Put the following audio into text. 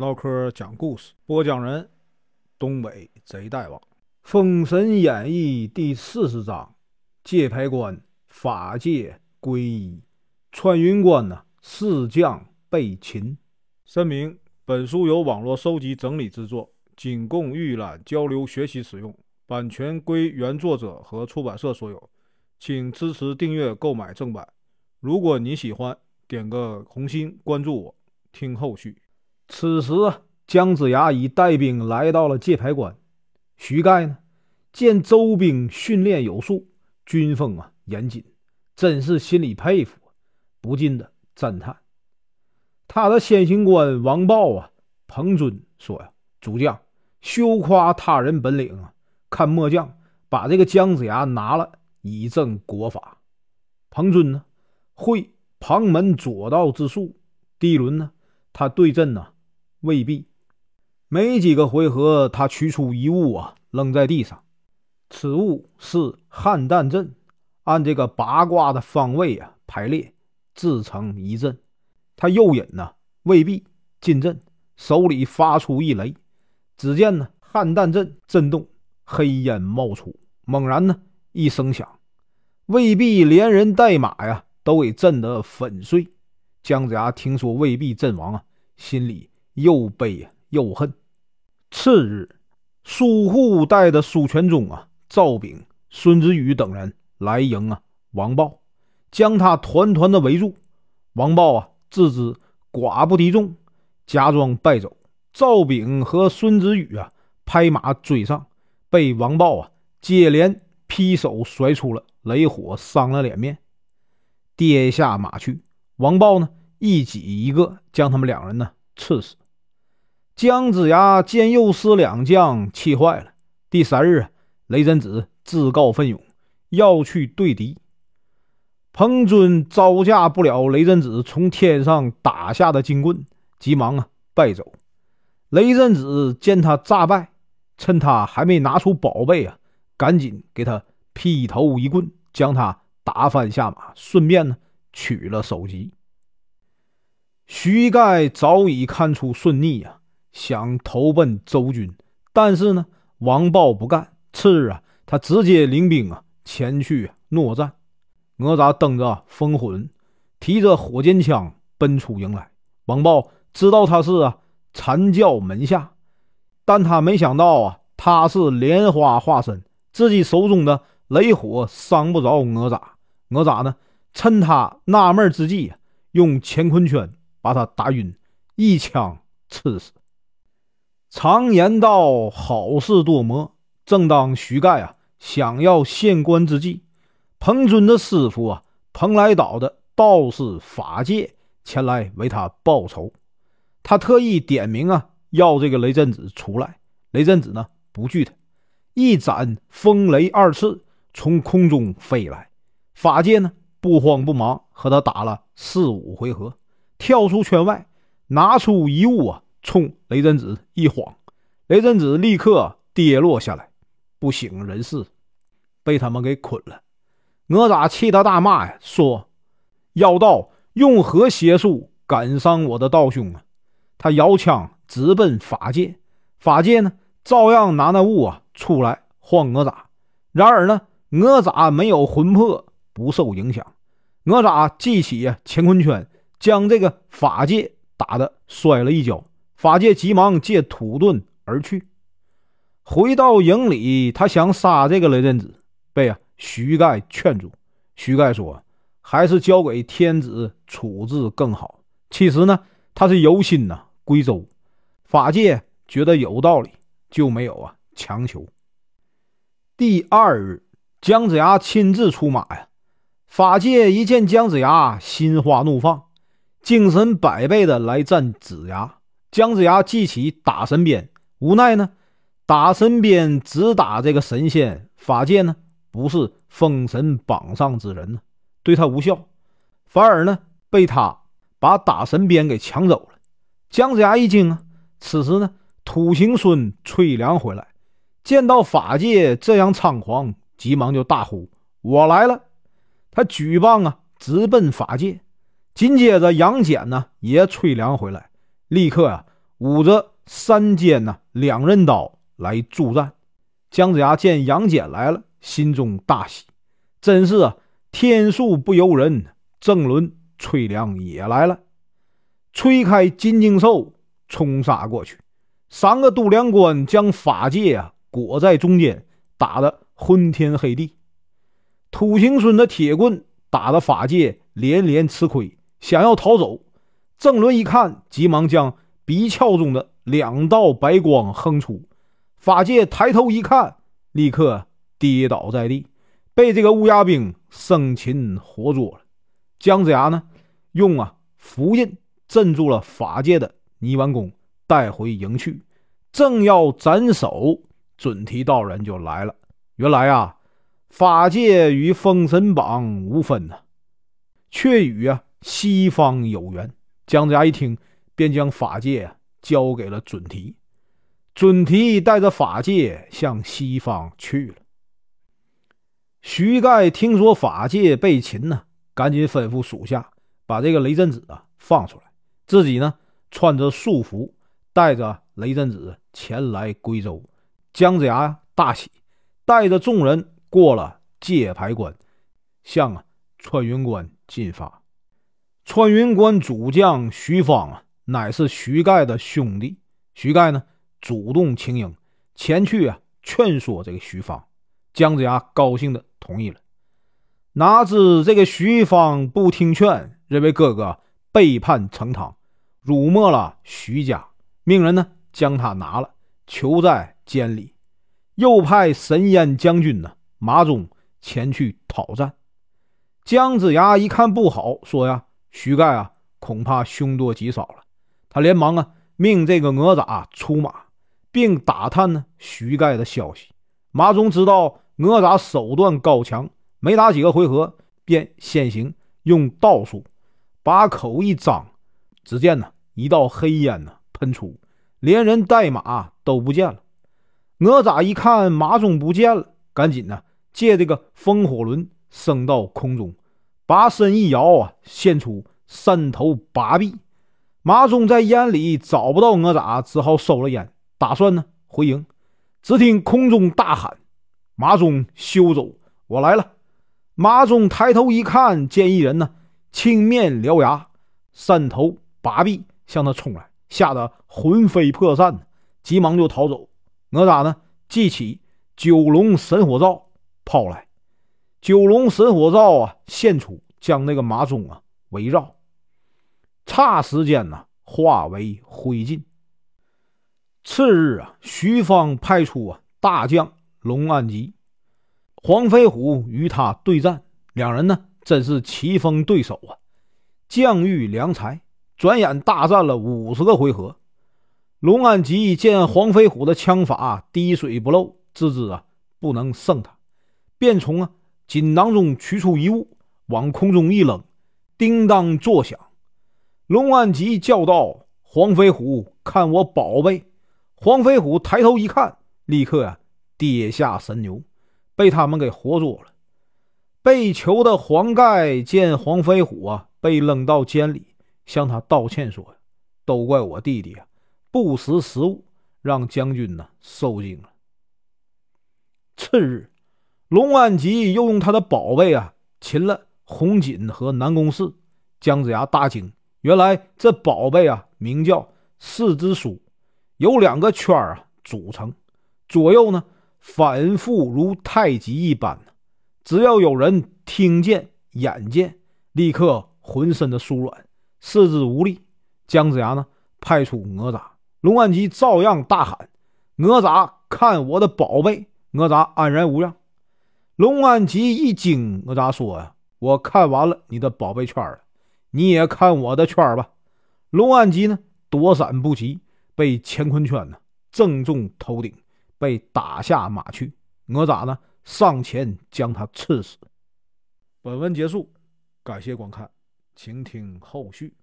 唠嗑讲故事，播讲人：东北贼大王，《封神演义》第四十章：界牌关，法界归一，穿云关呢，四将被擒。声明：本书由网络收集整理制作，仅供预览、交流、学习使用，版权归原作者和出版社所有，请支持订阅、购买正版。如果你喜欢，点个红心，关注我，听后续。此时，姜子牙已带兵来到了界牌关。徐盖呢，见周兵训练有素，军风啊严谨，真是心里佩服，不禁的赞叹。他的先行官王豹啊，彭尊说呀：“主将休夸他人本领啊，看末将把这个姜子牙拿了，以正国法。”彭尊呢，会旁门左道之术。第一轮呢，他对阵呢。未必，没几个回合，他取出一物啊，扔在地上。此物是汉弹阵，按这个八卦的方位啊排列，制成一阵。他诱引呢未必进阵，手里发出一雷，只见呢汉弹阵震动，黑烟冒出，猛然呢一声响，未必连人带马呀都给震得粉碎。姜子牙听说未必阵亡啊，心里。又悲又恨。次日，苏护带着苏全忠啊、赵炳、孙子宇等人来迎啊王豹，将他团团的围住。王豹啊自知寡不敌众，假装败走。赵炳和孙子宇啊拍马追上，被王豹啊接连劈手甩出了雷火，伤了脸面，跌下马去。王豹呢一挤一个，将他们两人呢刺死。姜子牙见右师两将气坏了。第三日，雷震子自告奋勇要去对敌。彭尊招架不了雷震子从天上打下的金棍，急忙啊败走。雷震子见他诈败，趁他还没拿出宝贝啊，赶紧给他劈头一棍，将他打翻下马，顺便呢取了首级。徐盖早已看出顺逆呀。想投奔周军，但是呢，王豹不干。次日啊，他直接领兵啊前去诺战。哪吒蹬着风魂，提着火箭枪奔出营来。王豹知道他是啊阐教门下，但他没想到啊他是莲花化身，自己手中的雷火伤不着哪吒。哪吒呢，趁他纳闷之际，用乾坤圈把他打晕，一枪刺死。常言道：“好事多磨。”正当徐盖啊想要献官之际，彭尊的师傅啊蓬莱岛的道士法界前来为他报仇。他特意点名啊要这个雷震子出来。雷震子呢不惧他，一斩风雷二次从空中飞来。法界呢不慌不忙和他打了四五回合，跳出圈外，拿出一物啊。冲雷震子一晃，雷震子立刻跌落下来，不省人事，被他们给捆了。哪吒气得大骂呀，说：“妖道用何邪术赶伤我的道兄啊？”他摇枪直奔法界，法界呢照样拿那物啊出来晃哪吒。然而呢，哪吒没有魂魄，不受影响。哪吒记起乾坤圈，将这个法界打得摔了一跤。法界急忙借土遁而去，回到营里，他想杀这个雷震子，被啊徐盖劝住。徐盖说：“还是交给天子处置更好。”其实呢，他是有心呐归周。法界觉得有道理，就没有啊强求。第二日，姜子牙亲自出马呀。法界一见姜子牙，心花怒放，精神百倍的来战子牙。姜子牙记起打神鞭，无奈呢，打神鞭只打这个神仙，法界呢不是封神榜上之人呢，对他无效，反而呢被他把打神鞭给抢走了。姜子牙一惊啊，此时呢土行孙崔良回来，见到法界这样猖狂，急忙就大呼：“我来了！”他举棒啊直奔法界。紧接着杨戬呢也催粮回来。立刻啊，舞着三尖呐两刃刀来助战。姜子牙见杨戬来了，心中大喜，真是啊，天数不由人，正轮崔良也来了，吹开金睛兽，冲杀过去。三个度量官将法界啊裹在中间，打得昏天黑地。土行孙的铁棍打得法界连连吃亏，想要逃走。郑伦一看，急忙将鼻窍中的两道白光哼出。法界抬头一看，立刻跌倒在地，被这个乌鸦兵生擒活捉了。姜子牙呢，用啊符印镇住了法界的泥丸宫，带回营去。正要斩首，准提道人就来了。原来啊，法界与封神榜无分呐，却与啊西方有缘。姜子牙一听，便将法界交给了准提。准提带着法界向西方去了。徐盖听说法界被擒呢，赶紧吩咐属下把这个雷震子啊放出来，自己呢穿着素服，带着雷震子前来归州。姜子牙大喜，带着众人过了界牌关，向啊穿云关进发。穿云关主将徐芳啊，乃是徐盖的兄弟。徐盖呢？主动请缨前去啊，劝说这个徐芳。姜子牙高兴的同意了。哪知这个徐芳不听劝，认为哥哥背叛成汤，辱没了徐家，命人呢将他拿了，囚在监里。又派神烟将军呢马忠前去讨战。姜子牙一看不好，说呀：“徐盖啊，恐怕凶多吉少了。”他连忙啊命这个哪吒出马。并打探呢徐盖的消息。马忠知道哪吒手段高强，没打几个回合，便先行用道术把口一张，只见呢一道黑烟呢喷出，连人带马都不见了。哪吒一看马忠不见了，赶紧呢借这个风火轮升到空中，把身一摇啊，现出三头八臂。马忠在烟里找不到哪吒，只好收了烟。打算呢回营，只听空中大喊：“马忠休走，我来了！”马忠抬头一看，见一人呢，青面獠牙，三头八臂向他冲来，吓得魂飞魄散，急忙就逃走。哪吒呢，记起九龙神火罩抛来，九龙神火罩啊现出，将那个马忠啊围绕，差时间呢化为灰烬。次日啊，徐芳派出啊大将龙安吉、黄飞虎与他对战，两人呢真是棋逢对手啊，将遇良才。转眼大战了五十个回合，龙安吉见黄飞虎的枪法滴水不漏，自知啊不能胜他，便从啊锦囊中取出一物，往空中一扔，叮当作响。龙安吉叫道：“黄飞虎，看我宝贝！”黄飞虎抬头一看，立刻呀跌下神牛，被他们给活捉了。被囚的黄盖见黄飞虎啊被扔到监里，向他道歉说：“，都怪我弟弟啊，不识时务，让将军呢受惊了。”次日，龙安吉又用他的宝贝啊擒了红锦和南宫适。姜子牙大惊，原来这宝贝啊名叫四之书。有两个圈儿啊组成，左右呢反复如太极一般只要有人听见、眼见，立刻浑身的酥软，四肢无力。姜子牙呢派出哪吒，龙安吉照样大喊：“哪吒，看我的宝贝！”哪吒安然无恙。龙安吉一惊，哪吒说：“呀，我看完了你的宝贝圈了，你也看我的圈吧。”龙安吉呢躲闪不及。被乾坤圈呢正中头顶，被打下马去。哪吒呢上前将他刺死。本文结束，感谢观看，请听后续。